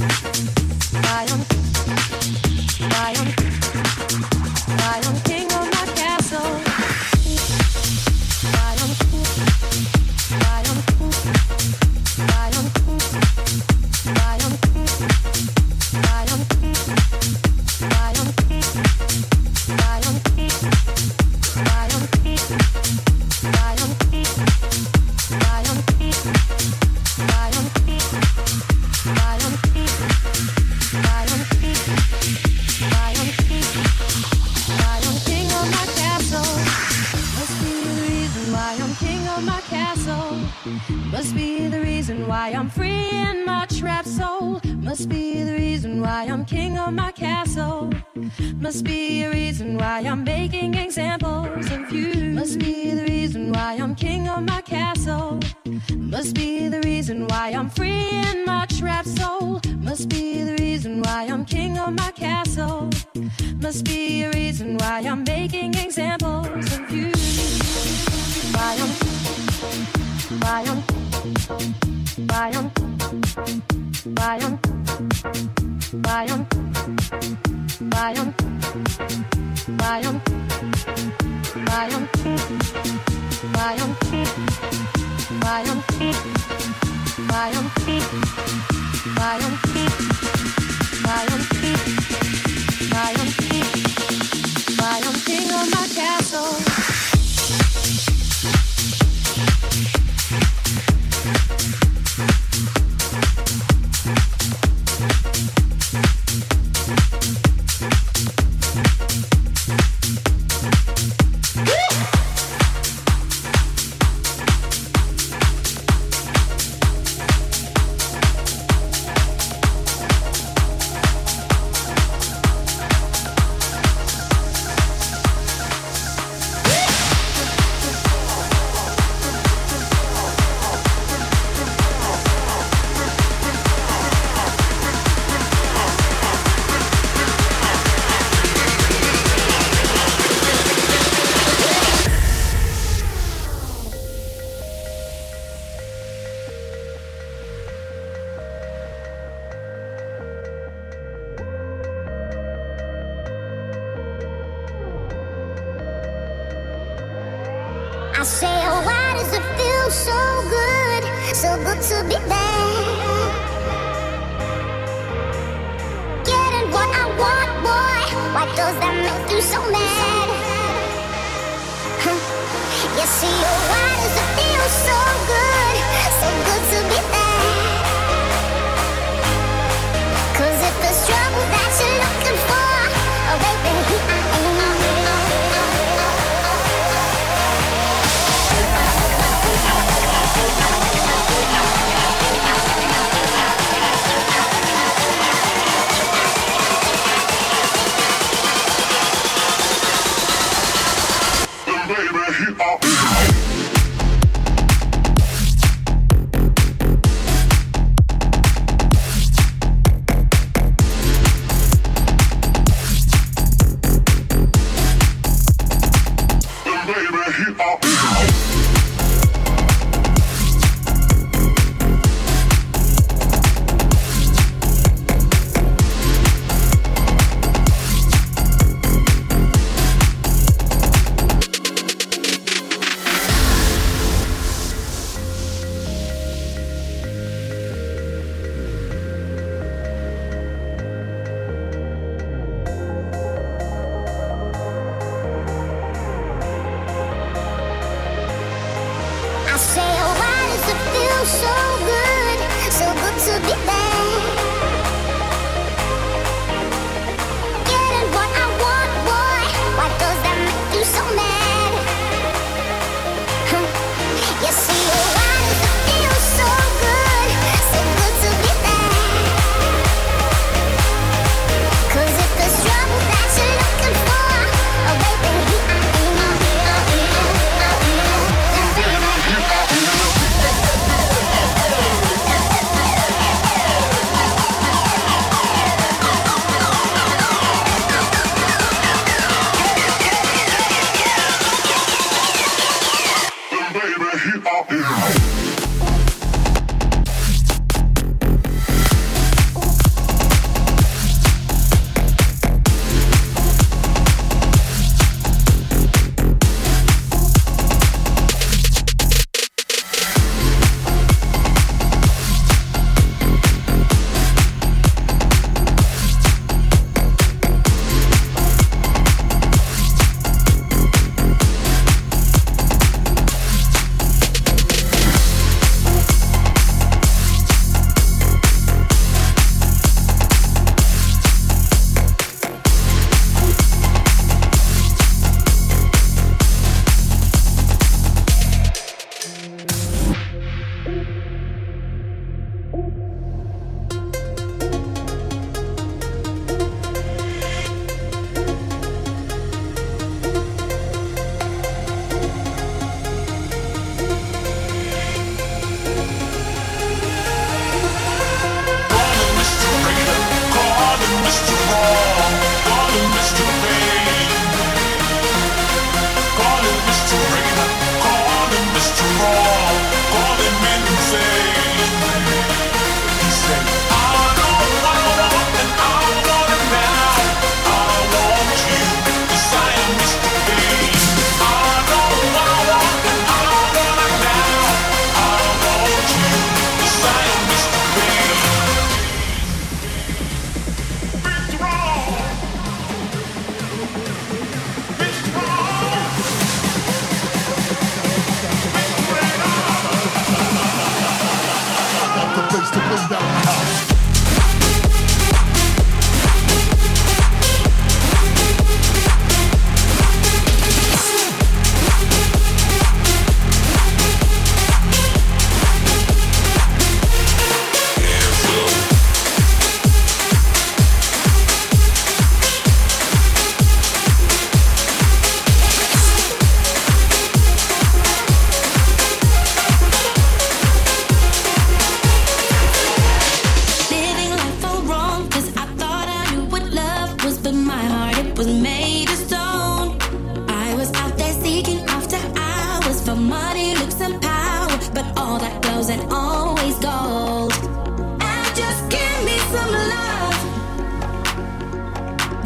I am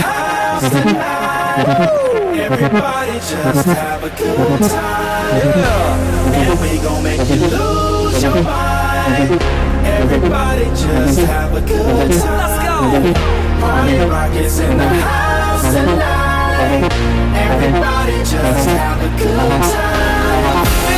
house tonight. Everybody just have a good time. Yeah. And we gon' make you lose your mind. Everybody just have a good time. Let's go. Party rockets in the house tonight. Everybody just have a good time.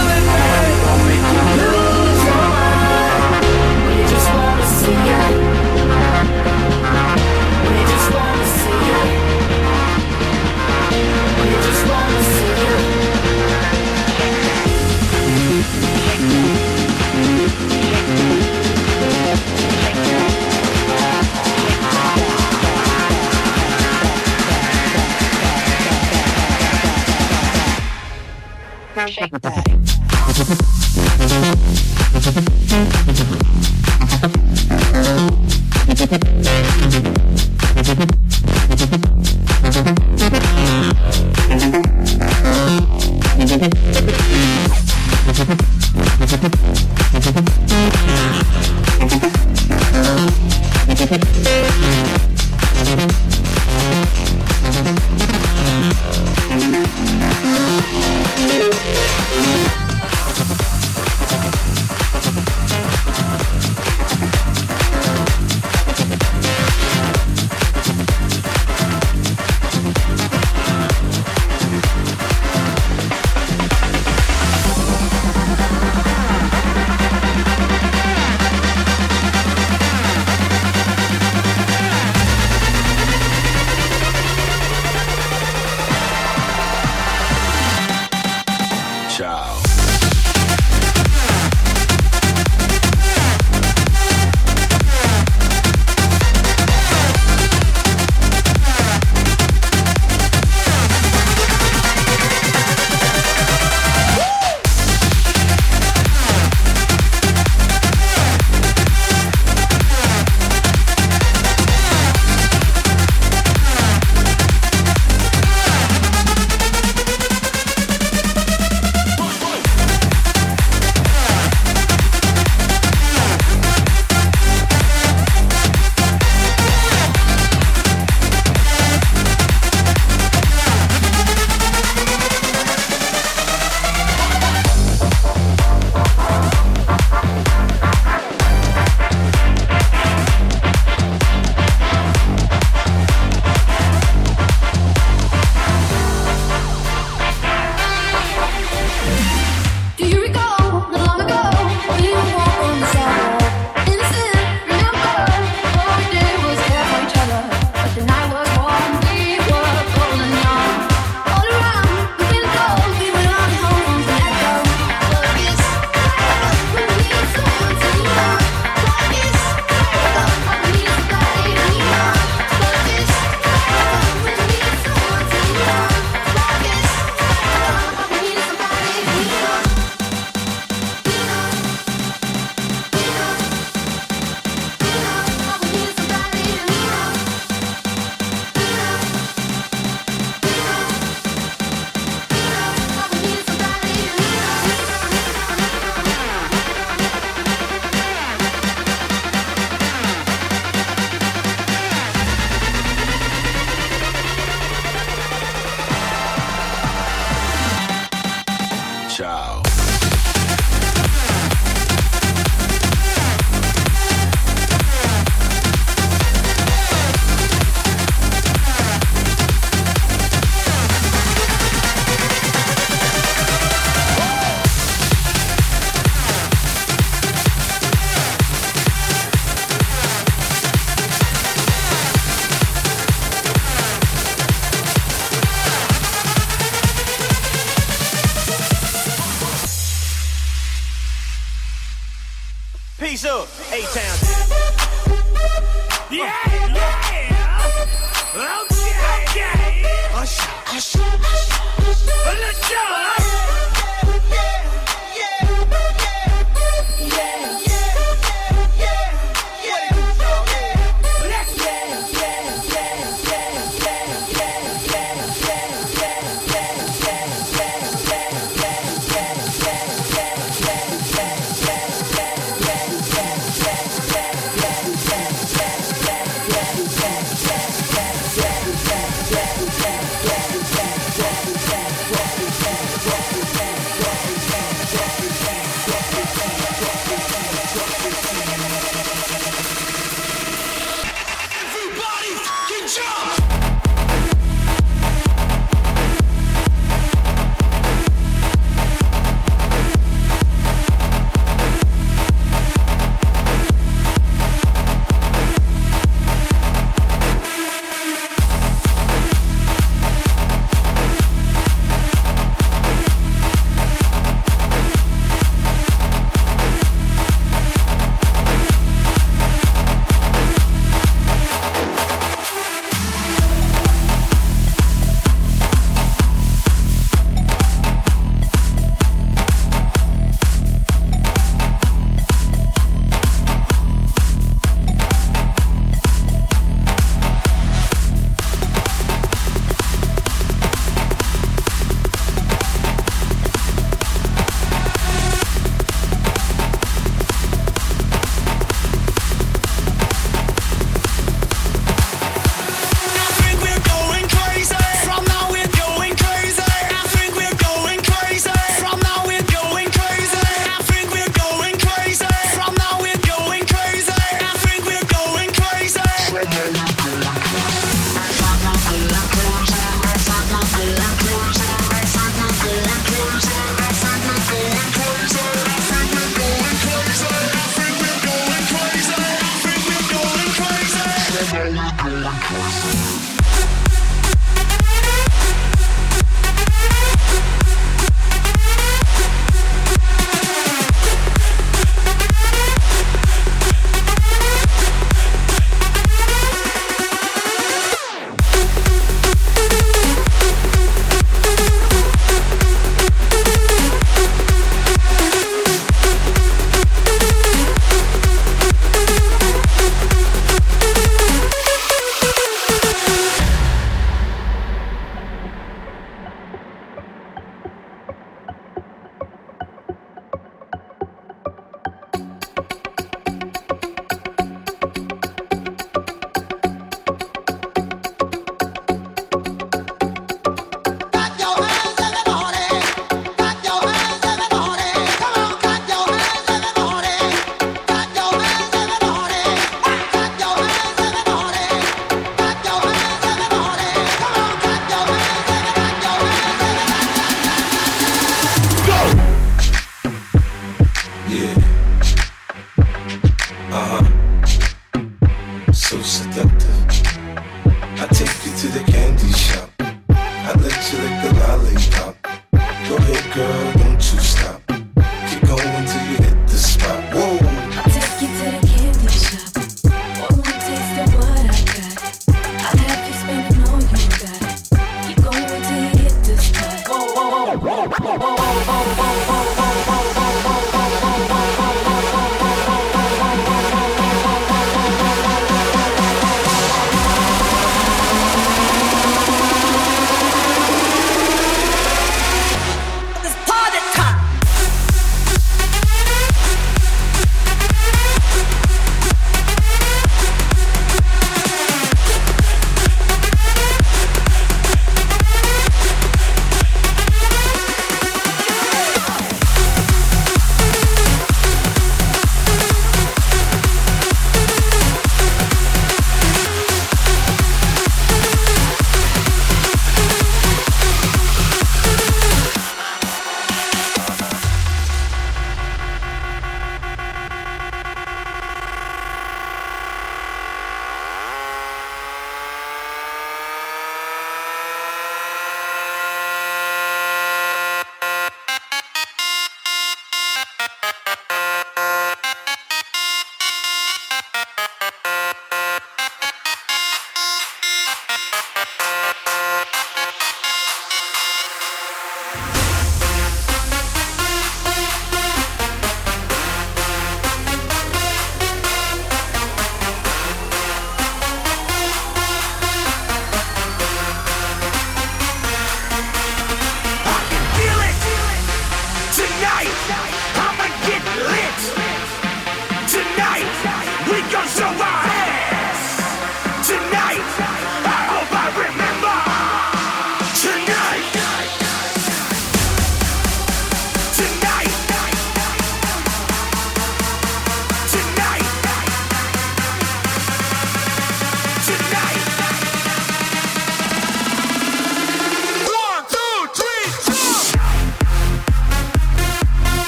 shake that.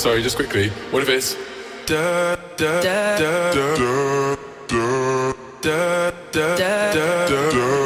sorry, just quickly. What if it's da da da da da da da da da da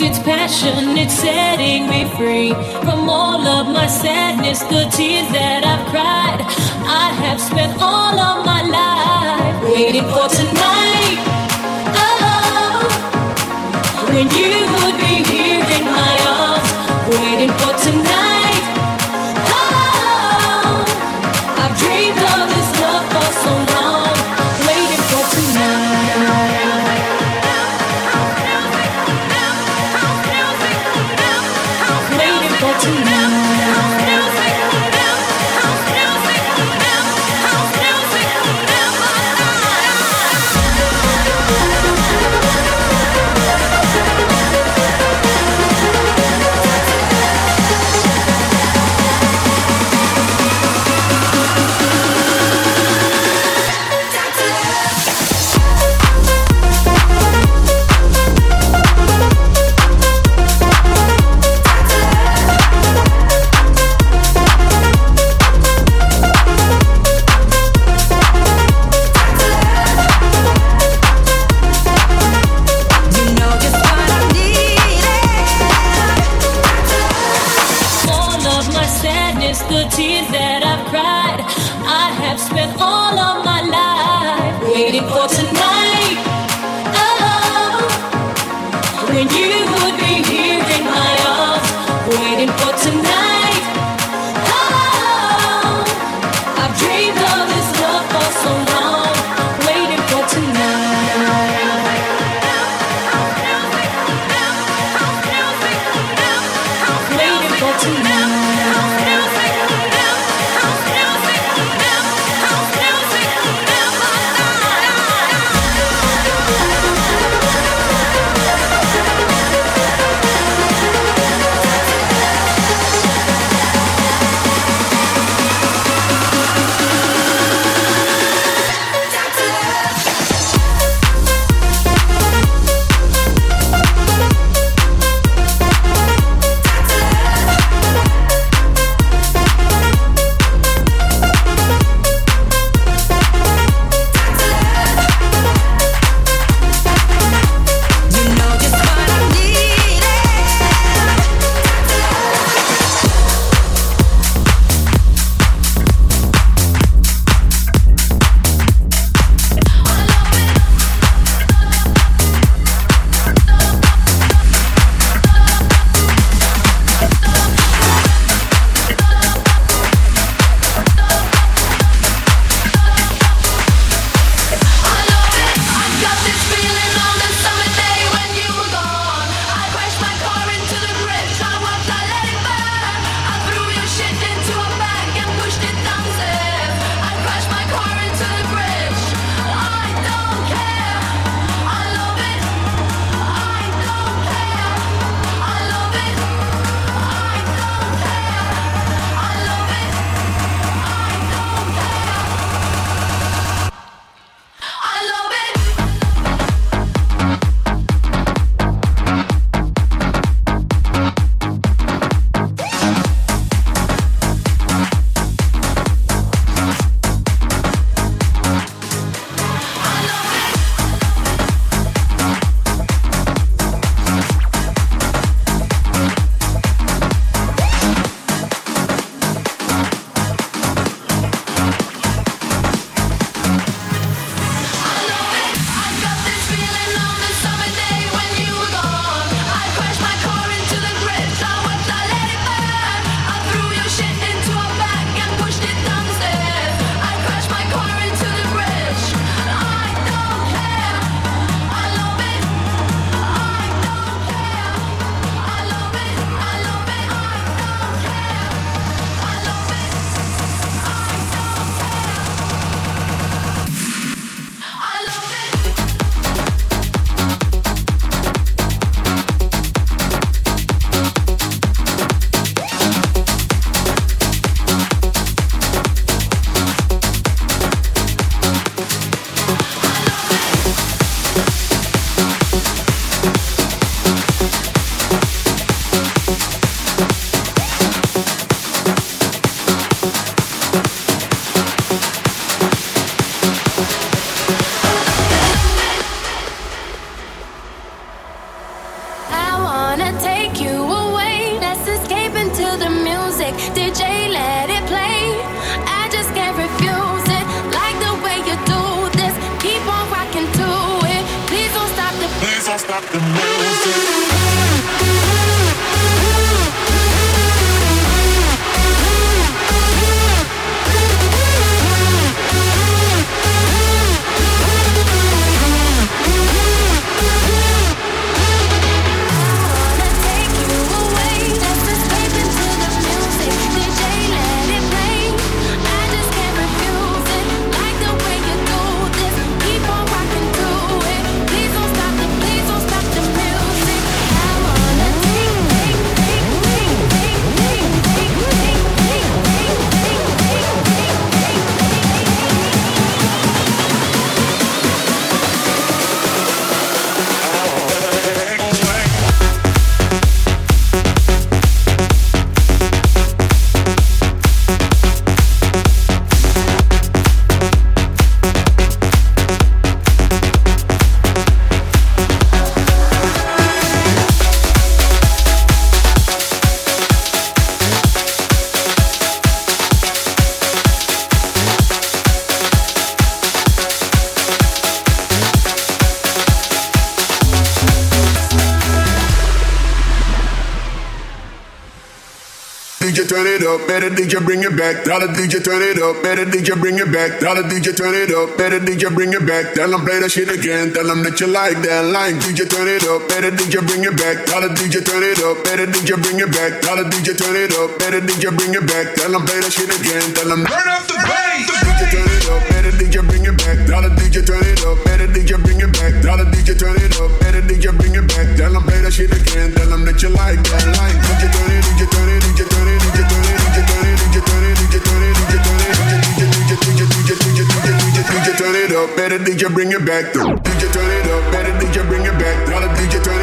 it's passion, it's setting me free from all of my sadness, the tears that I've cried. I have spent all of my life waiting for tonight. Oh, when you would better DJ bring it back. Tell the DJ turn it up, better DJ bring it back. Tell the DJ turn it up, better DJ bring it back. Tell them play that shit again. Tell them that you like that line. DJ turn it up, better DJ bring it back. Tell the DJ turn it up, better DJ bring it back. Tell the DJ turn it up, better DJ bring it back. Tell them play that shit again. Tell them turn up the bass. DJ turn it up, better DJ bring it back. Tell the DJ turn it up, better DJ bring it back. Tell the DJ turn it up, better DJ bring it back. Tell them play that shit again. Tell them that you like that line. DJ turn it, DJ turn it, DJ turn it up, better DJ bring it back. DJ turn it up, better DJ bring it back. The DJ turn